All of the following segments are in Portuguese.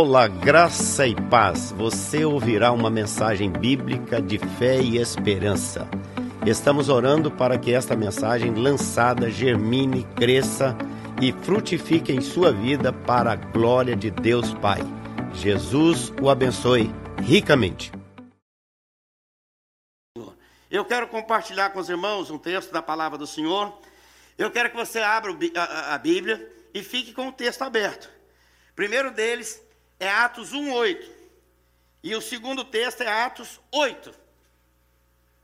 Olá, graça e paz. Você ouvirá uma mensagem bíblica de fé e esperança. Estamos orando para que esta mensagem lançada germine, cresça e frutifique em sua vida para a glória de Deus Pai. Jesus o abençoe ricamente. Eu quero compartilhar com os irmãos um texto da palavra do Senhor. Eu quero que você abra a Bíblia e fique com o texto aberto. primeiro deles é Atos 1:8. E o segundo texto é Atos 8,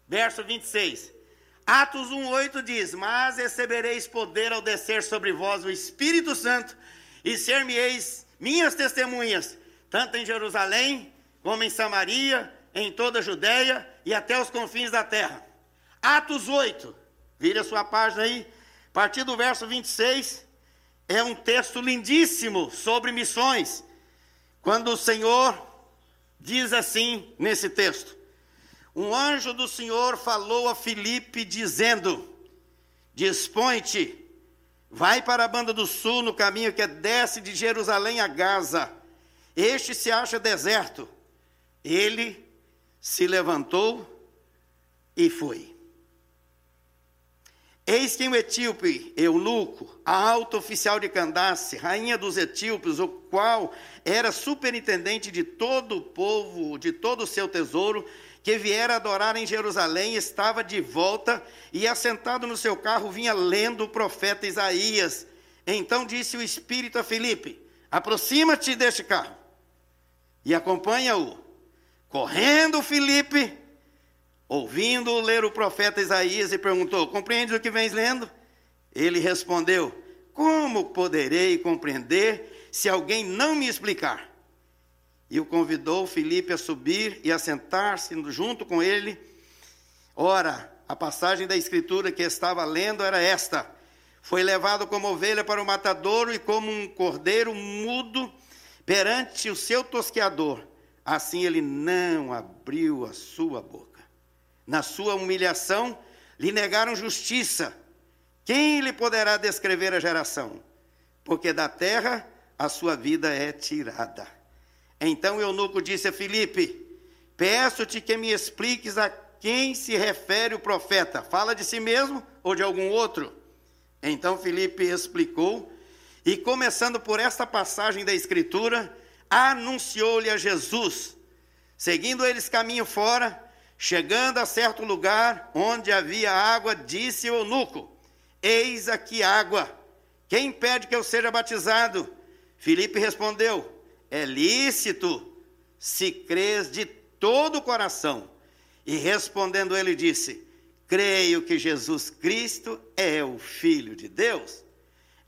verso 26. Atos 1:8 diz: "Mas recebereis poder ao descer sobre vós o Espírito Santo, e ser-me-eis minhas testemunhas, tanto em Jerusalém, como em Samaria, em toda a Judéia e até os confins da terra." Atos 8. Vira sua página aí. A partir do verso 26, é um texto lindíssimo sobre missões. Quando o Senhor diz assim nesse texto: Um anjo do Senhor falou a Filipe, dizendo: Dispõe-te, vai para a banda do sul, no caminho que desce de Jerusalém a Gaza. Este se acha deserto. Ele se levantou e foi. Eis que um etíope, eunuco, a alto oficial de Candace, rainha dos etíopes, o qual era superintendente de todo o povo, de todo o seu tesouro, que viera adorar em Jerusalém, estava de volta e, assentado no seu carro, vinha lendo o profeta Isaías. Então disse o Espírito a Filipe: Aproxima-te deste carro e acompanha-o. Correndo, Filipe ouvindo ler o profeta Isaías, e perguntou: Compreendes o que vens lendo? Ele respondeu: Como poderei compreender se alguém não me explicar? E o convidou Filipe a subir e a sentar-se junto com ele. Ora, a passagem da escritura que estava lendo era esta: Foi levado como ovelha para o matadouro e como um cordeiro mudo perante o seu tosqueador. Assim ele não abriu a sua boca. Na sua humilhação, lhe negaram justiça. Quem lhe poderá descrever a geração? Porque da terra a sua vida é tirada. Então Eunuco disse a Filipe: Peço-te que me expliques a quem se refere o profeta. Fala de si mesmo ou de algum outro? Então Filipe explicou, e começando por esta passagem da Escritura, anunciou-lhe a Jesus. Seguindo eles caminho fora, Chegando a certo lugar onde havia água, disse o eunuco: Eis aqui água. Quem pede que eu seja batizado? Filipe respondeu: É lícito, se crês de todo o coração. E respondendo ele disse: Creio que Jesus Cristo é o Filho de Deus.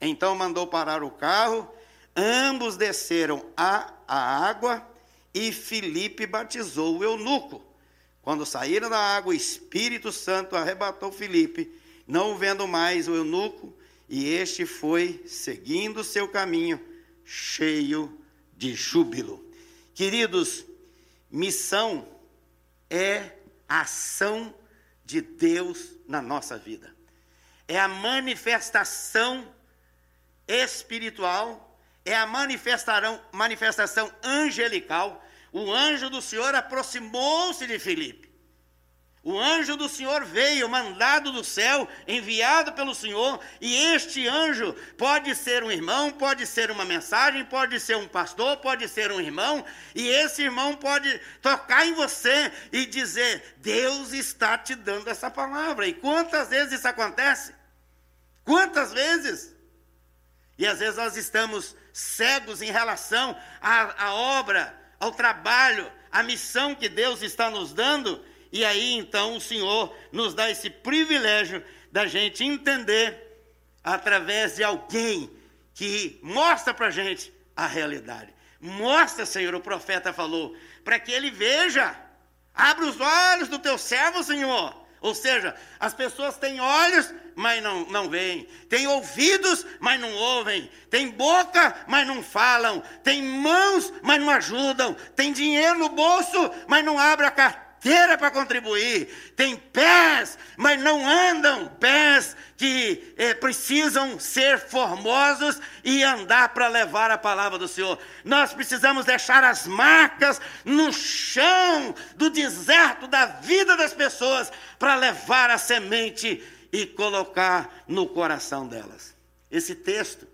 Então mandou parar o carro, ambos desceram a água e Filipe batizou o eunuco. Quando saíram da água, o Espírito Santo arrebatou Filipe, não vendo mais o eunuco, e este foi seguindo seu caminho, cheio de júbilo. Queridos, missão é ação de Deus na nossa vida. É a manifestação espiritual, é a manifestação angelical o anjo do Senhor aproximou-se de Filipe. O anjo do Senhor veio, mandado do céu, enviado pelo Senhor, e este anjo pode ser um irmão, pode ser uma mensagem, pode ser um pastor, pode ser um irmão, e esse irmão pode tocar em você e dizer: Deus está te dando essa palavra. E quantas vezes isso acontece? Quantas vezes? E às vezes nós estamos cegos em relação à, à obra ao trabalho, à missão que Deus está nos dando, e aí então o Senhor nos dá esse privilégio da gente entender através de alguém que mostra para a gente a realidade. Mostra, Senhor, o profeta falou, para que ele veja. Abre os olhos do teu servo, Senhor ou seja, as pessoas têm olhos, mas não, não veem, têm ouvidos, mas não ouvem, têm boca, mas não falam, têm mãos, mas não ajudam, têm dinheiro no bolso, mas não abrem a carteira para contribuir, têm pés, mas não andam, pés que é, precisam ser formosos e andar para levar a palavra do Senhor. Nós precisamos deixar as marcas no chão do deserto da vida das pessoas para levar a semente e colocar no coração delas. Esse texto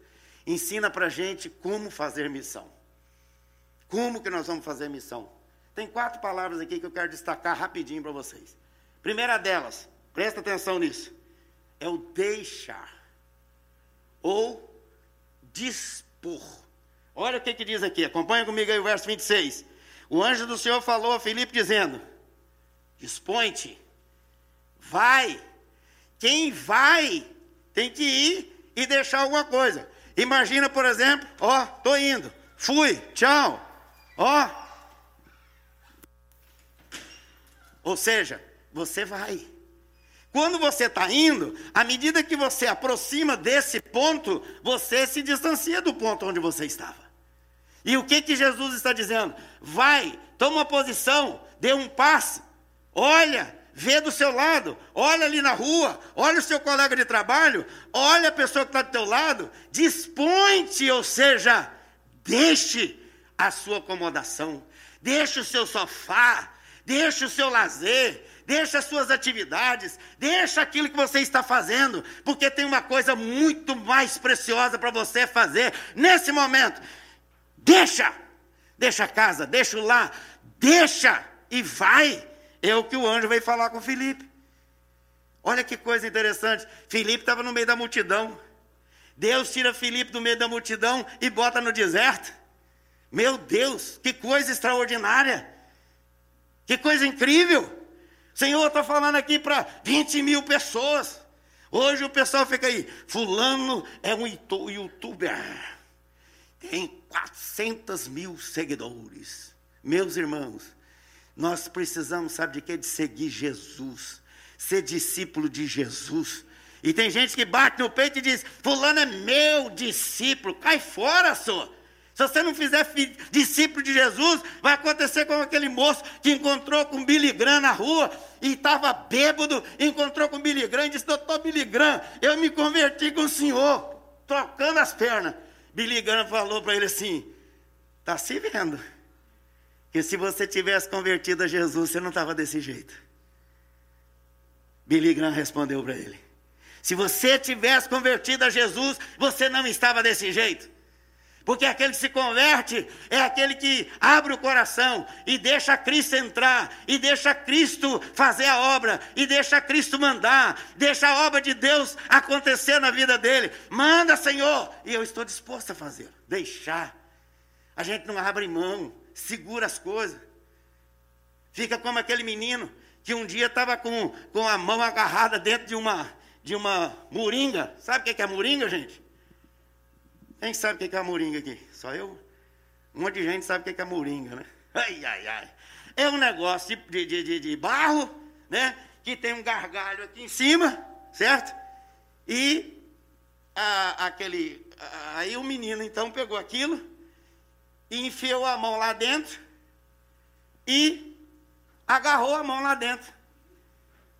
ensina para gente como fazer missão. Como que nós vamos fazer missão? Tem quatro palavras aqui que eu quero destacar rapidinho para vocês. Primeira delas, presta atenção nisso, é o deixar ou dispor. Olha o que, que diz aqui, acompanha comigo aí o verso 26. O anjo do Senhor falou a Filipe dizendo: Dispõe-te, vai. Quem vai tem que ir e deixar alguma coisa. Imagina, por exemplo, ó, tô indo, fui, tchau, ó. Ou seja, você vai. Quando você está indo, à medida que você aproxima desse ponto, você se distancia do ponto onde você estava. E o que que Jesus está dizendo? Vai, toma uma posição, dê um passo, olha, vê do seu lado, olha ali na rua, olha o seu colega de trabalho, olha a pessoa que está do teu lado, dispõe-te, ou seja, deixe a sua acomodação, deixe o seu sofá, deixe o seu lazer, deixe as suas atividades, deixe aquilo que você está fazendo, porque tem uma coisa muito mais preciosa para você fazer nesse momento. Deixa, deixa a casa, deixa o lar, deixa e vai é o que o anjo veio falar com Filipe. Olha que coisa interessante. Filipe estava no meio da multidão. Deus tira Filipe do meio da multidão e bota no deserto. Meu Deus, que coisa extraordinária. Que coisa incrível. O Senhor está falando aqui para 20 mil pessoas. Hoje o pessoal fica aí, fulano é um youtuber. Tem 400 mil seguidores. Meus irmãos, nós precisamos, sabe de quê? De seguir Jesus, ser discípulo de Jesus. E tem gente que bate no peito e diz: Fulano é meu discípulo, cai fora, senhor. Se você não fizer discípulo de Jesus, vai acontecer como aquele moço que encontrou com Billy Graham na rua e estava bêbado, encontrou com Billy Graham e disse: Doutor Billy Graham, eu me converti com o senhor, trocando as pernas. Billy Graham falou para ele assim: Está se vendo que se você tivesse convertido a Jesus, você não estava desse jeito. Billy Graham respondeu para ele: Se você tivesse convertido a Jesus, você não estava desse jeito. Porque aquele que se converte é aquele que abre o coração e deixa Cristo entrar, e deixa Cristo fazer a obra, e deixa Cristo mandar, deixa a obra de Deus acontecer na vida dele. Manda, Senhor, e eu estou disposto a fazer. Deixar. A gente não abre mão segura as coisas. Fica como aquele menino que um dia estava com, com a mão agarrada dentro de uma, de uma moringa. Sabe o que é moringa, gente? Quem sabe o que é a moringa aqui? Só eu? Um monte de gente sabe o que é moringa, né? Ai, ai, ai. É um negócio de, de, de, de barro, né? Que tem um gargalho aqui em cima, certo? E a, aquele. Aí o menino então pegou aquilo e enfiou a mão lá dentro e agarrou a mão lá dentro.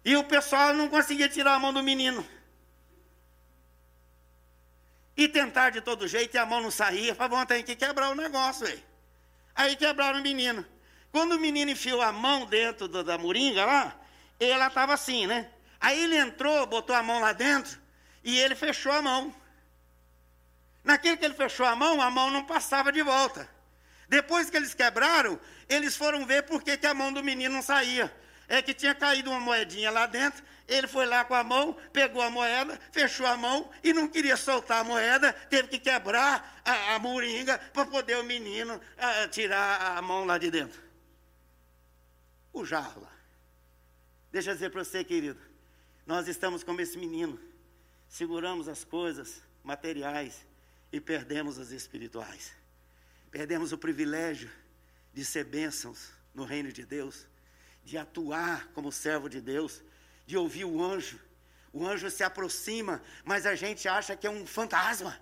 E o pessoal não conseguia tirar a mão do menino. E tentar de todo jeito e a mão não saía. Falavam, tem que quebrar o negócio, aí. Aí quebraram o menino. Quando o menino enfiou a mão dentro da, da moringa lá, ela estava assim, né? Aí ele entrou, botou a mão lá dentro e ele fechou a mão. Naquele que ele fechou a mão, a mão não passava de volta. Depois que eles quebraram, eles foram ver por que a mão do menino não saía. É que tinha caído uma moedinha lá dentro, ele foi lá com a mão, pegou a moeda, fechou a mão e não queria soltar a moeda, teve que quebrar a, a moringa para poder o menino a, tirar a mão lá de dentro. O jarro lá. Deixa eu dizer para você, querido, nós estamos como esse menino, seguramos as coisas materiais e perdemos as espirituais. Perdemos o privilégio de ser bênçãos no reino de Deus, de atuar como servo de Deus, de ouvir o anjo. O anjo se aproxima, mas a gente acha que é um fantasma.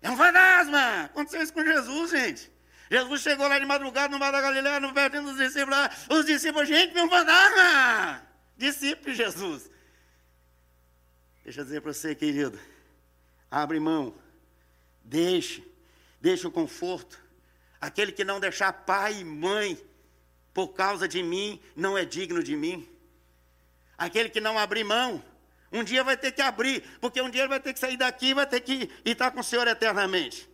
É um fantasma! Aconteceu isso com Jesus, gente. Jesus chegou lá de madrugada no Mar da Galileia, no perto dos discípulos lá. Os discípulos, gente, meu fantasma! Discípulo de Jesus. Deixa eu dizer para você, querido. Abre mão. Deixe. Deixe o conforto. Aquele que não deixar pai e mãe por causa de mim, não é digno de mim. Aquele que não abrir mão, um dia vai ter que abrir, porque um dia ele vai ter que sair daqui, vai ter que estar com o Senhor eternamente.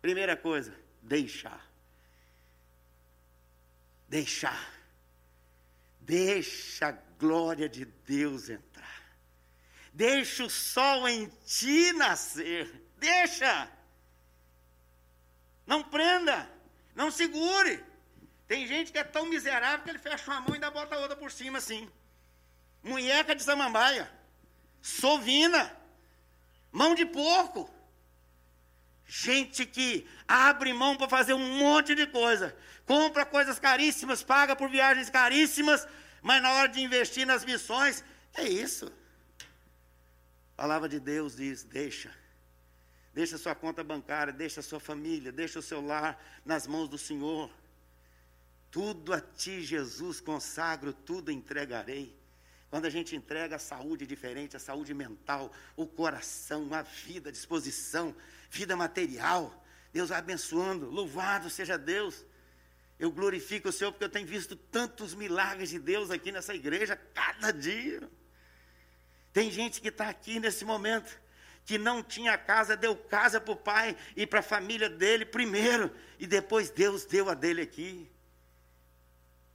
Primeira coisa, deixar. Deixar. Deixa a glória de Deus entrar. Deixa o sol em ti nascer. Deixa. Não prenda. Não segure. Tem gente que é tão miserável que ele fecha uma mão e ainda bota a outra por cima assim. Munheca de samambaia. Sovina. Mão de porco. Gente que abre mão para fazer um monte de coisa. Compra coisas caríssimas, paga por viagens caríssimas, mas na hora de investir nas missões, é isso. A palavra de Deus diz: deixa. Deixa sua conta bancária, deixa sua família, deixa o seu lar nas mãos do Senhor. Tudo a ti, Jesus, consagro, tudo entregarei. Quando a gente entrega a saúde diferente, a saúde mental, o coração, a vida, a disposição, vida material, Deus vai abençoando. Louvado seja Deus. Eu glorifico o Senhor porque eu tenho visto tantos milagres de Deus aqui nessa igreja, cada dia. Tem gente que está aqui nesse momento, que não tinha casa, deu casa para o pai e para a família dele primeiro, e depois Deus deu a dele aqui.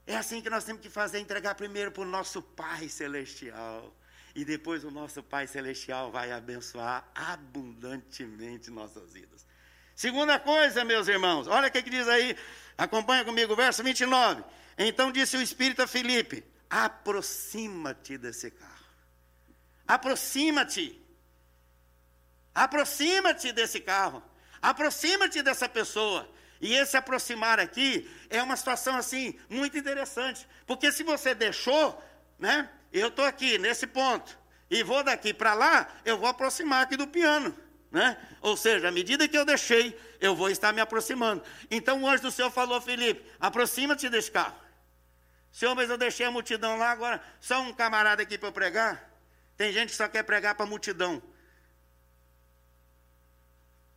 É assim que nós temos que fazer, entregar primeiro para o nosso Pai Celestial. E depois o nosso Pai Celestial vai abençoar abundantemente nossas vidas. Segunda coisa, meus irmãos, olha o que, que diz aí, acompanha comigo, verso 29. Então disse o Espírito a Filipe: aproxima-te desse carro. Aproxima-te. Aproxima-te desse carro. Aproxima-te dessa pessoa. E esse aproximar aqui é uma situação assim muito interessante, porque se você deixou, né? Eu estou aqui nesse ponto e vou daqui para lá, eu vou aproximar aqui do piano, né? Ou seja, à medida que eu deixei, eu vou estar me aproximando. Então o anjo do Senhor falou, Felipe, aproxima-te desse carro. Senhor, mas eu deixei a multidão lá agora, só um camarada aqui para pregar. Tem gente que só quer pregar para a multidão.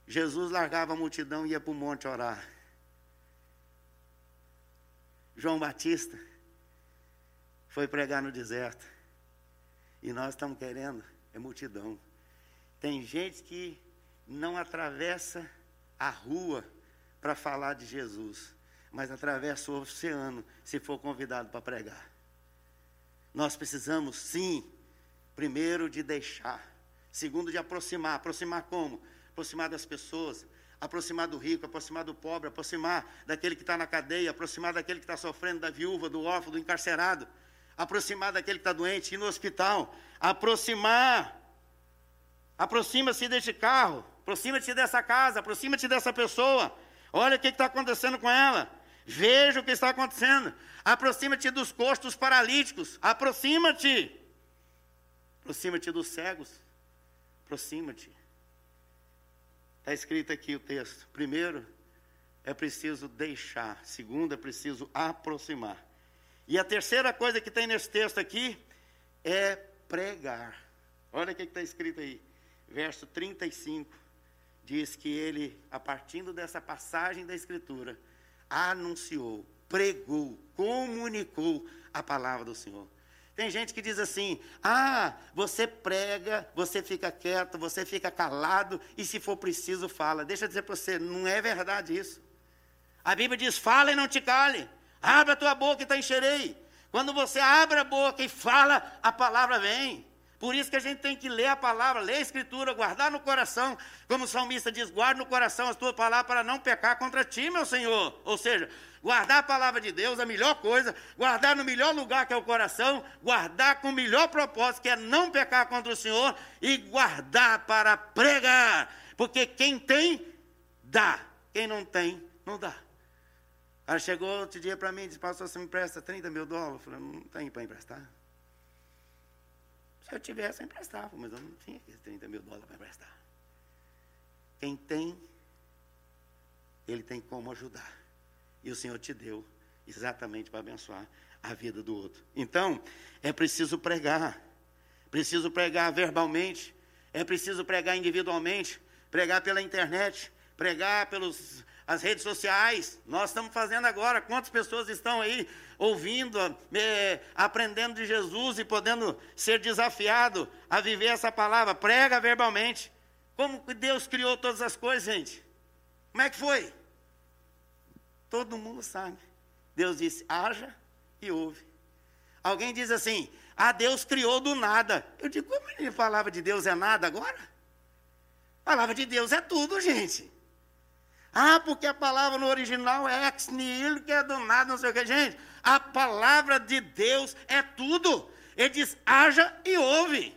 Jesus largava a multidão e ia para o monte orar. João Batista foi pregar no deserto. E nós estamos querendo é multidão. Tem gente que não atravessa a rua para falar de Jesus, mas atravessa o oceano se for convidado para pregar. Nós precisamos, sim, primeiro de deixar, segundo de aproximar. Aproximar como? Aproximar das pessoas, aproximar do rico, aproximar do pobre, aproximar daquele que está na cadeia, aproximar daquele que está sofrendo, da viúva, do órfão, do encarcerado, aproximar daquele que está doente, ir no hospital, aproximar. Aproxima-se deste carro, aproxima-te dessa casa, aproxima-te dessa pessoa. Olha o que está acontecendo com ela. Veja o que está acontecendo. Aproxima-te dos costos paralíticos. Aproxima-te. Aproxima-te dos cegos. Aproxima-te. Está escrito aqui o texto. Primeiro, é preciso deixar. Segundo, é preciso aproximar. E a terceira coisa que tem nesse texto aqui é pregar. Olha o que está escrito aí. Verso 35 diz que ele, a partir dessa passagem da Escritura, anunciou, pregou, comunicou a palavra do Senhor. Tem gente que diz assim: ah, você prega, você fica quieto, você fica calado, e se for preciso, fala. Deixa eu dizer para você: não é verdade isso. A Bíblia diz: fala e não te cale, abra a tua boca e te encherei. Quando você abre a boca e fala, a palavra vem. Por isso que a gente tem que ler a palavra, ler a escritura, guardar no coração. Como o salmista diz: guarda no coração as tuas palavras para não pecar contra ti, meu Senhor. Ou seja, guardar a palavra de Deus, a melhor coisa, guardar no melhor lugar que é o coração, guardar com o melhor propósito, que é não pecar contra o Senhor, e guardar para pregar. Porque quem tem, dá. Quem não tem, não dá. Ela chegou outro dia para mim e disse: Pastor, você me empresta 30 mil dólares? Eu falei: Não tem para emprestar. Se eu tivesse, eu emprestava, mas eu não tinha aqueles 30 mil dólares para emprestar. Quem tem, ele tem como ajudar. E o Senhor te deu exatamente para abençoar a vida do outro. Então, é preciso pregar. Preciso pregar verbalmente, é preciso pregar individualmente, pregar pela internet, pregar pelas as redes sociais. Nós estamos fazendo agora. Quantas pessoas estão aí ouvindo, é, aprendendo de Jesus e podendo ser desafiado a viver essa palavra? Prega verbalmente. Como Deus criou todas as coisas, gente? Como é que foi? Todo mundo sabe. Deus disse: haja e ouve. Alguém diz assim: ah, Deus criou do nada. Eu digo: como a palavra de Deus é nada agora? A palavra de Deus é tudo, gente. Ah, porque a palavra no original é ex nihilo, que é do nada, não sei o que. Gente, a palavra de Deus é tudo. Ele diz: haja e ouve.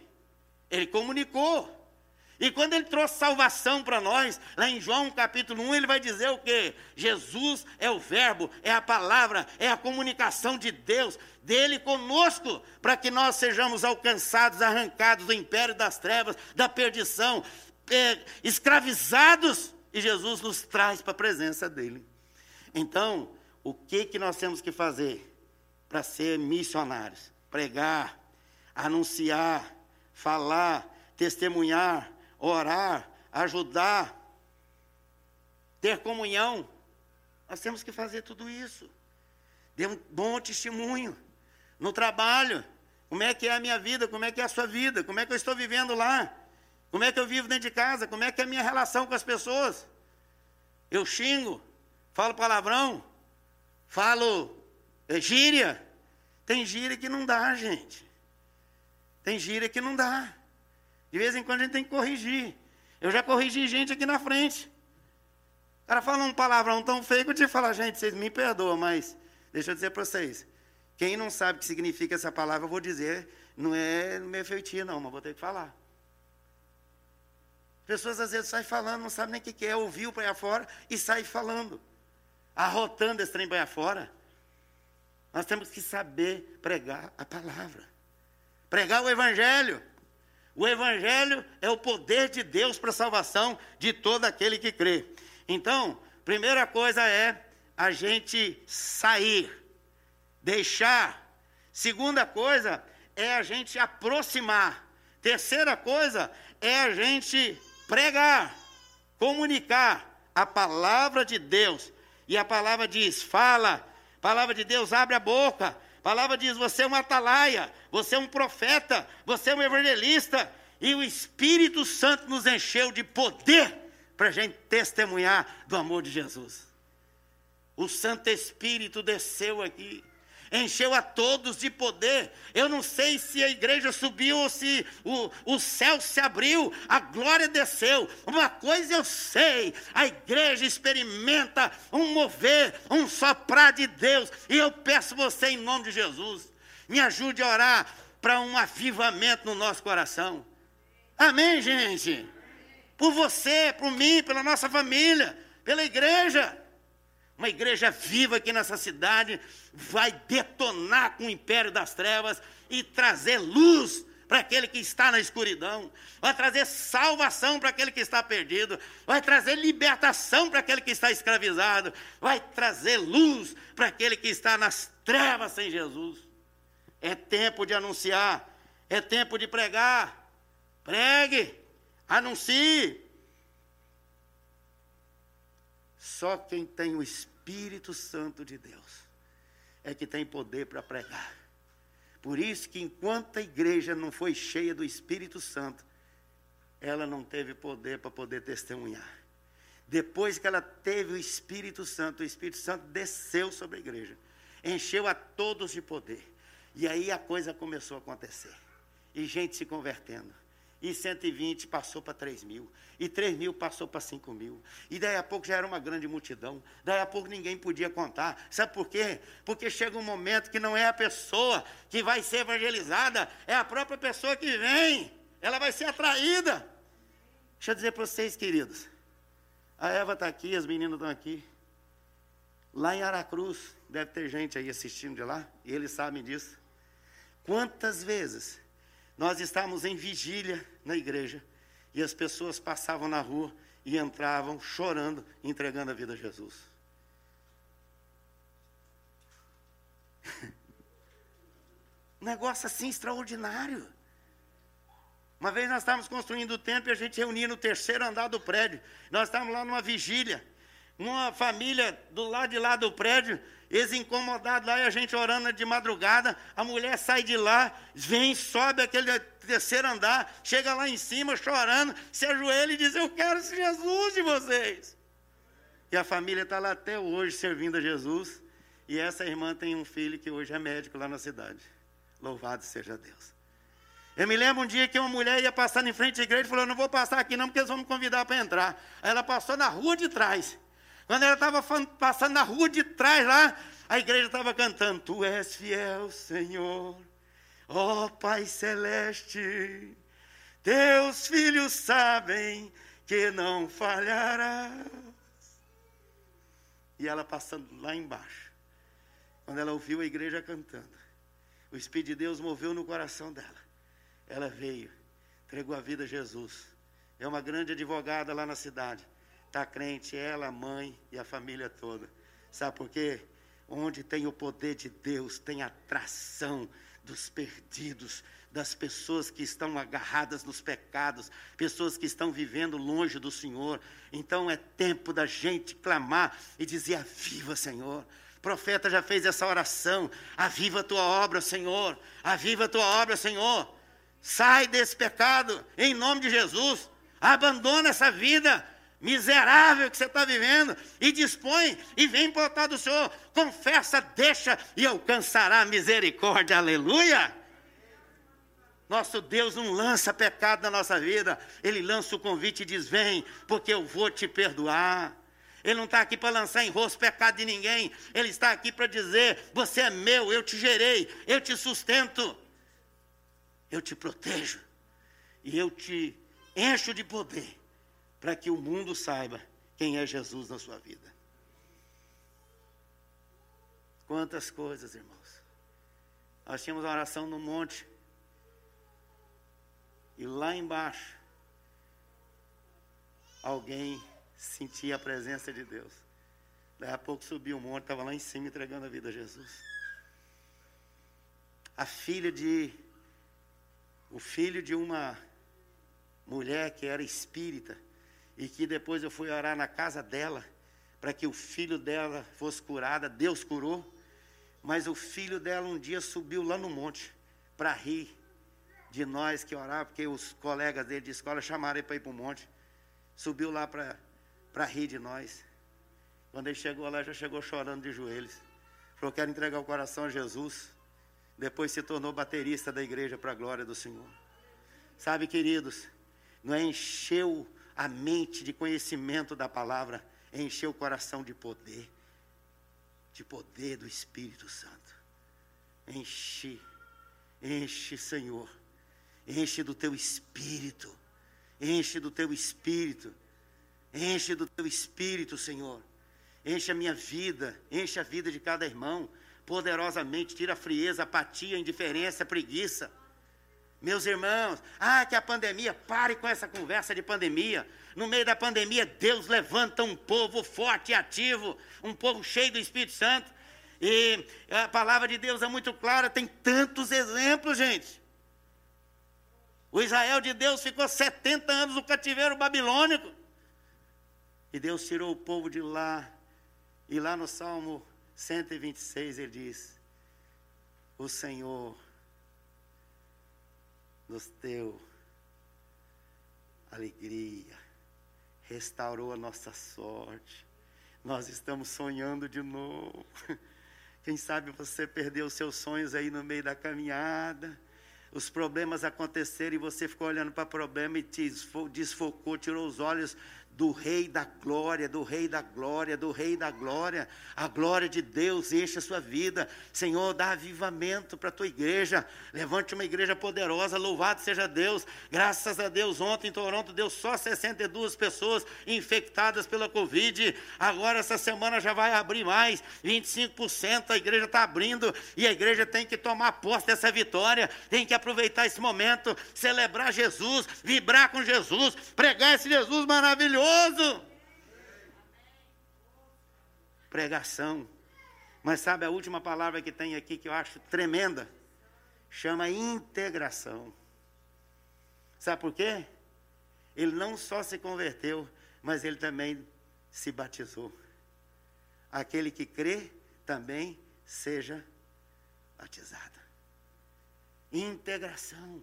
Ele comunicou. E quando ele trouxe salvação para nós, lá em João capítulo 1, ele vai dizer o quê? Jesus é o Verbo, é a palavra, é a comunicação de Deus, dele conosco, para que nós sejamos alcançados, arrancados do império das trevas, da perdição, é, escravizados, e Jesus nos traz para a presença dele. Então, o que, que nós temos que fazer para ser missionários? Pregar, anunciar, falar, testemunhar, orar, ajudar, ter comunhão. Nós temos que fazer tudo isso. Dê um bom testemunho. No trabalho, como é que é a minha vida, como é que é a sua vida, como é que eu estou vivendo lá, como é que eu vivo dentro de casa, como é que é a minha relação com as pessoas. Eu xingo, falo palavrão, falo é, gíria. Tem gíria que não dá, gente. Tem gíria que não dá. De vez em quando a gente tem que corrigir. Eu já corrigi gente aqui na frente. O cara fala um palavrão tão feio que eu te falo, gente, vocês me perdoam, mas deixa eu dizer para vocês. Quem não sabe o que significa essa palavra, eu vou dizer, não é meu feitio, não, mas vou ter que falar. Pessoas às vezes saem falando, não sabem nem o que é, ouviu para aí fora e sai falando, arrotando esse trem para aí fora. Nós temos que saber pregar a palavra, pregar o evangelho. O Evangelho é o poder de Deus para a salvação de todo aquele que crê. Então, primeira coisa é a gente sair, deixar. Segunda coisa é a gente aproximar. Terceira coisa é a gente pregar, comunicar a palavra de Deus. E a palavra diz: fala. A palavra de Deus abre a boca. A palavra diz: você é um atalaia você é um profeta, você é um evangelista, e o Espírito Santo nos encheu de poder para a gente testemunhar do amor de Jesus. O Santo Espírito desceu aqui encheu a todos de poder. Eu não sei se a igreja subiu ou se o, o céu se abriu, a glória desceu. Uma coisa eu sei: a igreja experimenta um mover, um soprar de Deus. E eu peço você, em nome de Jesus, me ajude a orar para um avivamento no nosso coração. Amém, gente? Por você, por mim, pela nossa família, pela igreja. Uma igreja viva aqui nessa cidade vai detonar com o império das trevas e trazer luz para aquele que está na escuridão, vai trazer salvação para aquele que está perdido, vai trazer libertação para aquele que está escravizado, vai trazer luz para aquele que está nas trevas sem Jesus. É tempo de anunciar, é tempo de pregar. Pregue, anuncie. Só quem tem o Espírito Santo de Deus é que tem poder para pregar. Por isso que enquanto a igreja não foi cheia do Espírito Santo, ela não teve poder para poder testemunhar. Depois que ela teve o Espírito Santo, o Espírito Santo desceu sobre a igreja, encheu a todos de poder. E aí a coisa começou a acontecer. E gente se convertendo. E 120 passou para 3 mil. E 3 mil passou para 5 mil. E daí a pouco já era uma grande multidão. Daí a pouco ninguém podia contar. Sabe por quê? Porque chega um momento que não é a pessoa que vai ser evangelizada, é a própria pessoa que vem. Ela vai ser atraída. Deixa eu dizer para vocês, queridos. A Eva está aqui, as meninas estão aqui. Lá em Aracruz, deve ter gente aí assistindo de lá, e eles sabem disso. Quantas vezes nós estávamos em vigília na igreja e as pessoas passavam na rua e entravam chorando, entregando a vida a Jesus. Um negócio assim extraordinário. Uma vez nós estávamos construindo o templo e a gente reunia no terceiro andar do prédio. Nós estávamos lá numa vigília. Uma família do lado de lá do prédio, eles incomodados lá e a gente orando de madrugada. A mulher sai de lá, vem, sobe aquele terceiro andar, chega lá em cima chorando, se ajoelha e diz: Eu quero Jesus de vocês. E a família está lá até hoje servindo a Jesus. E essa irmã tem um filho que hoje é médico lá na cidade. Louvado seja Deus. Eu me lembro um dia que uma mulher ia passando em frente à igreja e falou: Não vou passar aqui não, porque eles vão me convidar para entrar. Aí ela passou na rua de trás. Quando ela estava passando na rua de trás lá, a igreja estava cantando: Tu és fiel, Senhor, ó oh, Pai Celeste, teus filhos sabem que não falharás. E ela passando lá embaixo, quando ela ouviu a igreja cantando, o Espírito de Deus moveu no coração dela. Ela veio, entregou a vida a Jesus. É uma grande advogada lá na cidade. Está crente, ela, a mãe e a família toda. Sabe por quê? Onde tem o poder de Deus, tem atração dos perdidos, das pessoas que estão agarradas nos pecados, pessoas que estão vivendo longe do Senhor. Então é tempo da gente clamar e dizer: Aviva, Senhor. O profeta já fez essa oração: Aviva a tua obra, Senhor. Aviva a tua obra, Senhor. Sai desse pecado, em nome de Jesus. Abandona essa vida miserável que você está vivendo e dispõe e vem para o altar do Senhor. Confessa, deixa e alcançará misericórdia. Aleluia. Nosso Deus não lança pecado na nossa vida, Ele lança o convite e diz: Vem, porque eu vou te perdoar. Ele não está aqui para lançar em rosto pecado de ninguém, Ele está aqui para dizer: Você é meu, eu te gerei, eu te sustento eu te protejo e eu te encho de poder para que o mundo saiba quem é Jesus na sua vida. Quantas coisas, irmãos. Nós tínhamos uma oração no monte. E lá embaixo, alguém sentia a presença de Deus. Daí a pouco subiu o monte, estava lá em cima entregando a vida a Jesus. A filha de o filho de uma mulher que era espírita e que depois eu fui orar na casa dela para que o filho dela fosse curada. Deus curou, mas o filho dela um dia subiu lá no monte para rir de nós que orávamos, porque os colegas dele de escola chamaram ele para ir para o monte. Subiu lá para rir de nós. Quando ele chegou lá, já chegou chorando de joelhos. Falou: Quero entregar o coração a Jesus. Depois se tornou baterista da igreja para a glória do Senhor. Sabe, queridos, não é encher a mente de conhecimento da palavra, encher o coração de poder, de poder do Espírito Santo. Enche, enche, Senhor, enche do teu espírito, enche do teu espírito, enche do teu espírito, Senhor. Enche a minha vida, enche a vida de cada irmão poderosamente, tira a frieza, apatia, indiferença, preguiça. Meus irmãos, ah, que a pandemia, pare com essa conversa de pandemia. No meio da pandemia, Deus levanta um povo forte e ativo, um povo cheio do Espírito Santo. E a palavra de Deus é muito clara, tem tantos exemplos, gente. O Israel de Deus ficou 70 anos no cativeiro babilônico. E Deus tirou o povo de lá. E lá no Salmo 126 ele diz: O Senhor nos deu alegria, restaurou a nossa sorte. Nós estamos sonhando de novo. Quem sabe você perdeu seus sonhos aí no meio da caminhada. Os problemas aconteceram e você ficou olhando para o problema e te desfocou, tirou os olhos do Rei da Glória, do Rei da Glória, do Rei da Glória. A glória de Deus enche a sua vida. Senhor, dá avivamento para a tua igreja. Levante uma igreja poderosa. Louvado seja Deus. Graças a Deus, ontem em Toronto deu só 62 pessoas infectadas pela Covid. Agora, essa semana já vai abrir mais. 25% a igreja está abrindo. E a igreja tem que tomar posse dessa vitória. Tem que aproveitar esse momento, celebrar Jesus, vibrar com Jesus, pregar esse Jesus maravilhoso. Pregação. Mas sabe a última palavra que tem aqui que eu acho tremenda? Chama integração. Sabe por quê? Ele não só se converteu, mas ele também se batizou. Aquele que crê também seja batizado. Integração.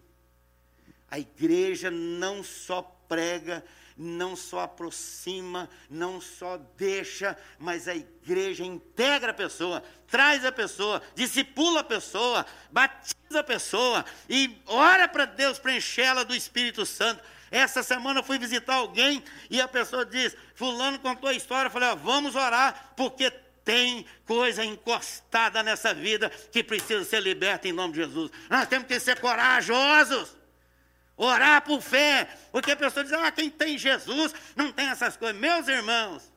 A igreja não só prega, não só aproxima, não só deixa, mas a igreja integra a pessoa, traz a pessoa, discipula a pessoa, batiza a pessoa e ora para Deus preenchê-la do Espírito Santo. Essa semana eu fui visitar alguém e a pessoa diz: Fulano contou a história. Eu falei: ó, vamos orar, porque tem coisa encostada nessa vida que precisa ser liberta em nome de Jesus. Nós temos que ser corajosos. Orar por fé. Porque a pessoa diz, ah, quem tem Jesus não tem essas coisas. Meus irmãos,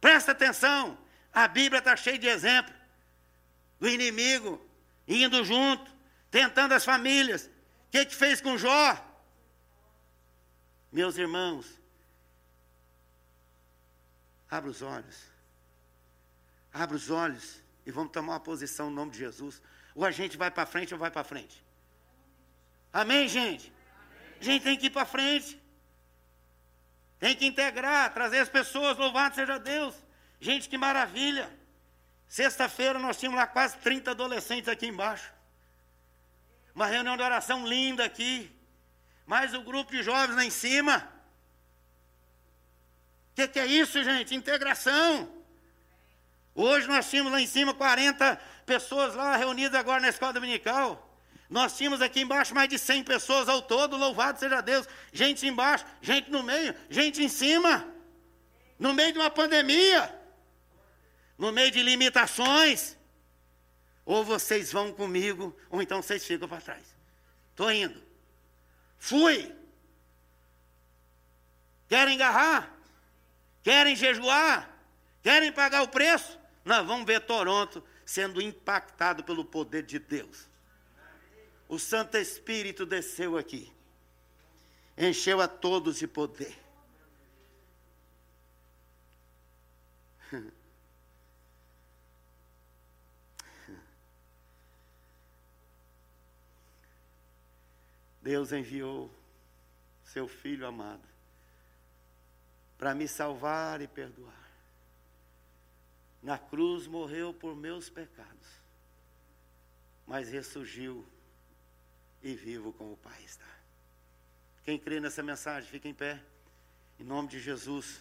presta atenção. A Bíblia está cheia de exemplos do inimigo indo junto, tentando as famílias. O que, que fez com Jó? Meus irmãos, abra os olhos. Abra os olhos e vamos tomar uma posição no nome de Jesus. Ou a gente vai para frente ou vai para frente. Amém, gente? A gente tem que ir para frente. Tem que integrar, trazer as pessoas, louvado seja Deus. Gente, que maravilha. Sexta-feira nós tínhamos lá quase 30 adolescentes aqui embaixo. Uma reunião de oração linda aqui. Mais o um grupo de jovens lá em cima. O que, que é isso, gente? Integração. Hoje nós tínhamos lá em cima 40 pessoas lá reunidas agora na escola dominical. Nós tínhamos aqui embaixo mais de 100 pessoas ao todo, louvado seja Deus. Gente embaixo, gente no meio, gente em cima. No meio de uma pandemia. No meio de limitações. Ou vocês vão comigo, ou então vocês ficam para trás. Estou indo. Fui. Querem agarrar? Querem jejuar? Querem pagar o preço? Nós vamos ver Toronto sendo impactado pelo poder de Deus o Santo Espírito desceu aqui, encheu a todos de poder. Deus enviou seu Filho amado para me salvar e perdoar. Na cruz morreu por meus pecados, mas ressurgiu e vivo como o Pai está. Quem crê nessa mensagem, fica em pé. Em nome de Jesus.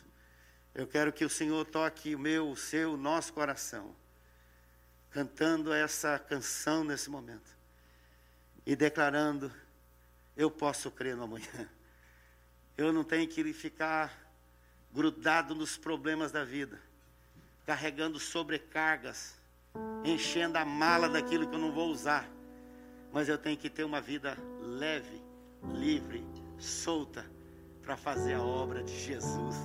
Eu quero que o Senhor toque o meu, o seu, o nosso coração, cantando essa canção nesse momento e declarando: Eu posso crer no amanhã. Eu não tenho que ficar grudado nos problemas da vida, carregando sobrecargas, enchendo a mala daquilo que eu não vou usar mas eu tenho que ter uma vida leve, livre, solta, para fazer a obra de Jesus.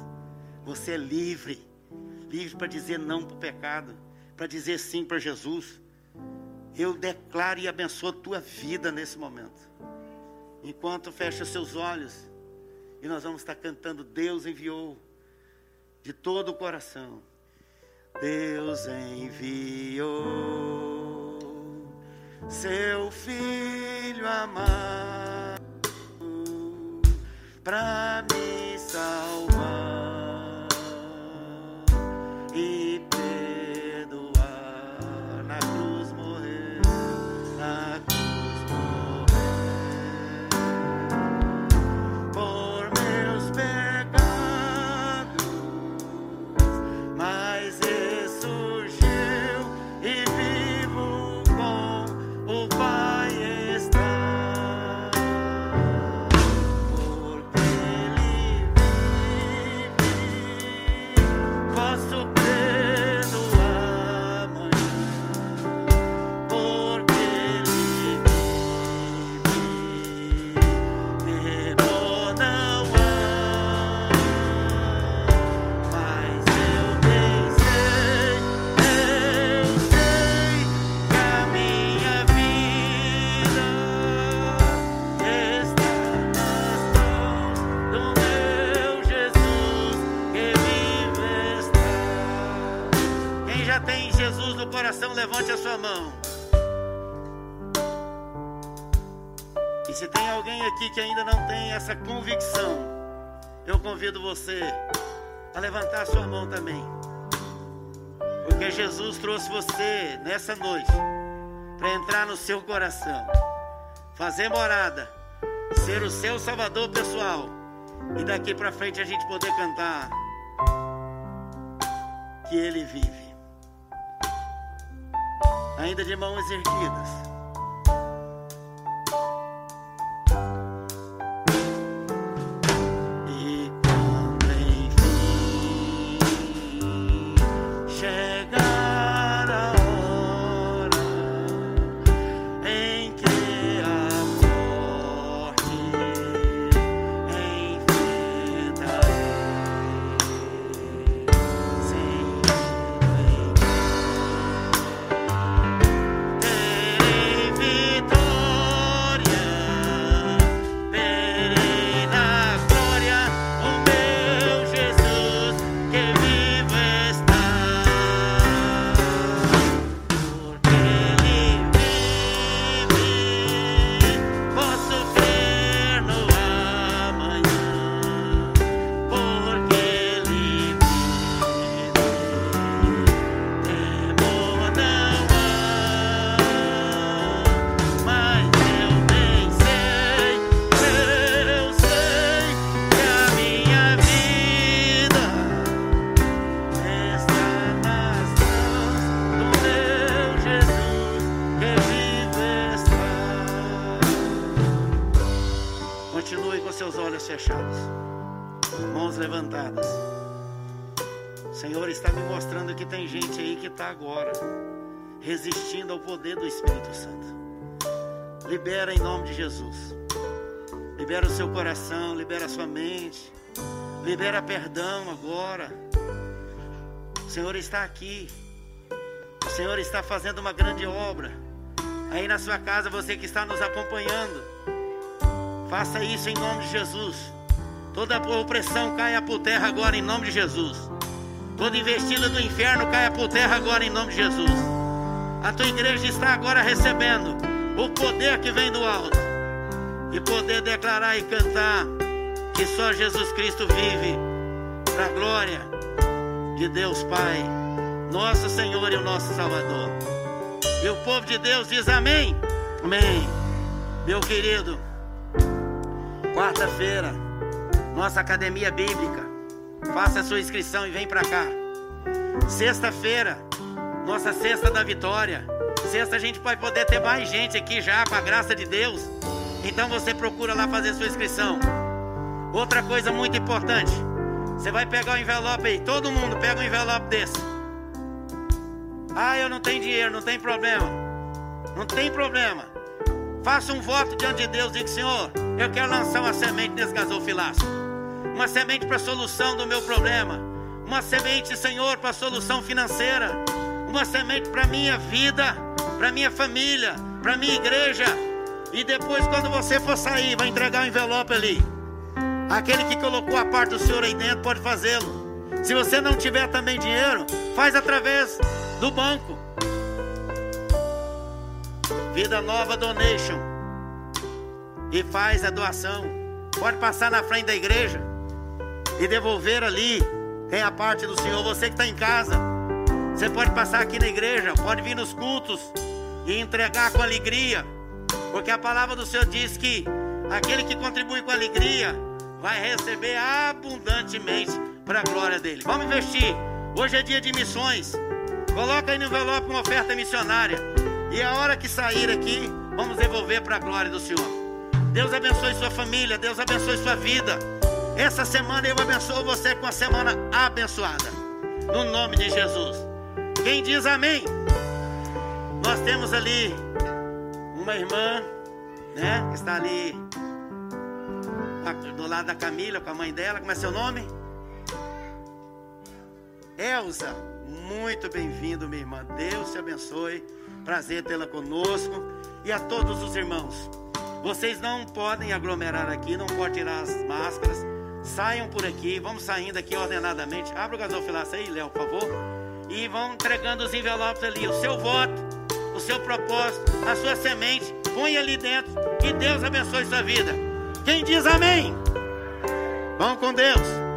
Você é livre, livre para dizer não para o pecado, para dizer sim para Jesus. Eu declaro e abençoo a tua vida nesse momento. Enquanto fecha seus olhos, e nós vamos estar cantando: Deus enviou de todo o coração. Deus enviou seu filho amado para me coração, levante a sua mão. E se tem alguém aqui que ainda não tem essa convicção, eu convido você a levantar a sua mão também. Porque Jesus trouxe você nessa noite para entrar no seu coração, fazer morada, ser o seu salvador pessoal e daqui para frente a gente poder cantar que ele vive. Ainda de mãos erguidas. Libera perdão agora. O Senhor está aqui. O Senhor está fazendo uma grande obra. Aí na sua casa, você que está nos acompanhando, faça isso em nome de Jesus. Toda opressão caia por terra agora em nome de Jesus. Toda investida do inferno caia por terra agora em nome de Jesus. A tua igreja está agora recebendo o poder que vem do alto e poder declarar e cantar que só Jesus Cristo vive para a glória de Deus Pai, nosso Senhor e o nosso Salvador. E o povo de Deus diz amém. Amém. Meu querido, quarta-feira, nossa academia bíblica. Faça a sua inscrição e vem para cá. Sexta-feira, nossa cesta da vitória. Sexta a gente vai poder ter mais gente aqui já, com a graça de Deus. Então você procura lá fazer sua inscrição. Outra coisa muito importante: você vai pegar o envelope aí, todo mundo pega um envelope desse. Ah, eu não tenho dinheiro, não tem problema. Não tem problema. Faça um voto diante de Deus diga: Senhor, eu quero lançar uma semente nesse gasofilaço. Uma semente para a solução do meu problema. Uma semente, Senhor, para a solução financeira. Uma semente para minha vida, para minha família, para minha igreja. E depois, quando você for sair, vai entregar o envelope ali. Aquele que colocou a parte do Senhor aí dentro pode fazê-lo. Se você não tiver também dinheiro, faz através do banco. Vida Nova Donation. E faz a doação. Pode passar na frente da igreja e devolver ali. Tem a parte do Senhor. Você que está em casa, você pode passar aqui na igreja, pode vir nos cultos e entregar com alegria. Porque a palavra do Senhor diz que aquele que contribui com alegria vai receber abundantemente para a glória dele. Vamos investir. Hoje é dia de missões. Coloca aí no envelope uma oferta missionária. E a hora que sair aqui, vamos devolver para a glória do Senhor. Deus abençoe sua família, Deus abençoe sua vida. Essa semana eu abençoo você com a semana abençoada. No nome de Jesus. Quem diz amém? Nós temos ali uma irmã, né, que está ali do lado da Camila, com a mãe dela. Como é seu nome? Elza, muito bem-vindo, minha irmã. Deus te abençoe. Prazer tê-la conosco. E a todos os irmãos. Vocês não podem aglomerar aqui, não podem tirar as máscaras. Saiam por aqui, vamos saindo aqui ordenadamente. Abra o gasofilaço aí, Léo, por favor. E vão entregando os envelopes ali, o seu voto, o seu propósito, a sua semente, põe ali dentro. Que Deus abençoe sua vida. Quem diz amém? Vão com Deus.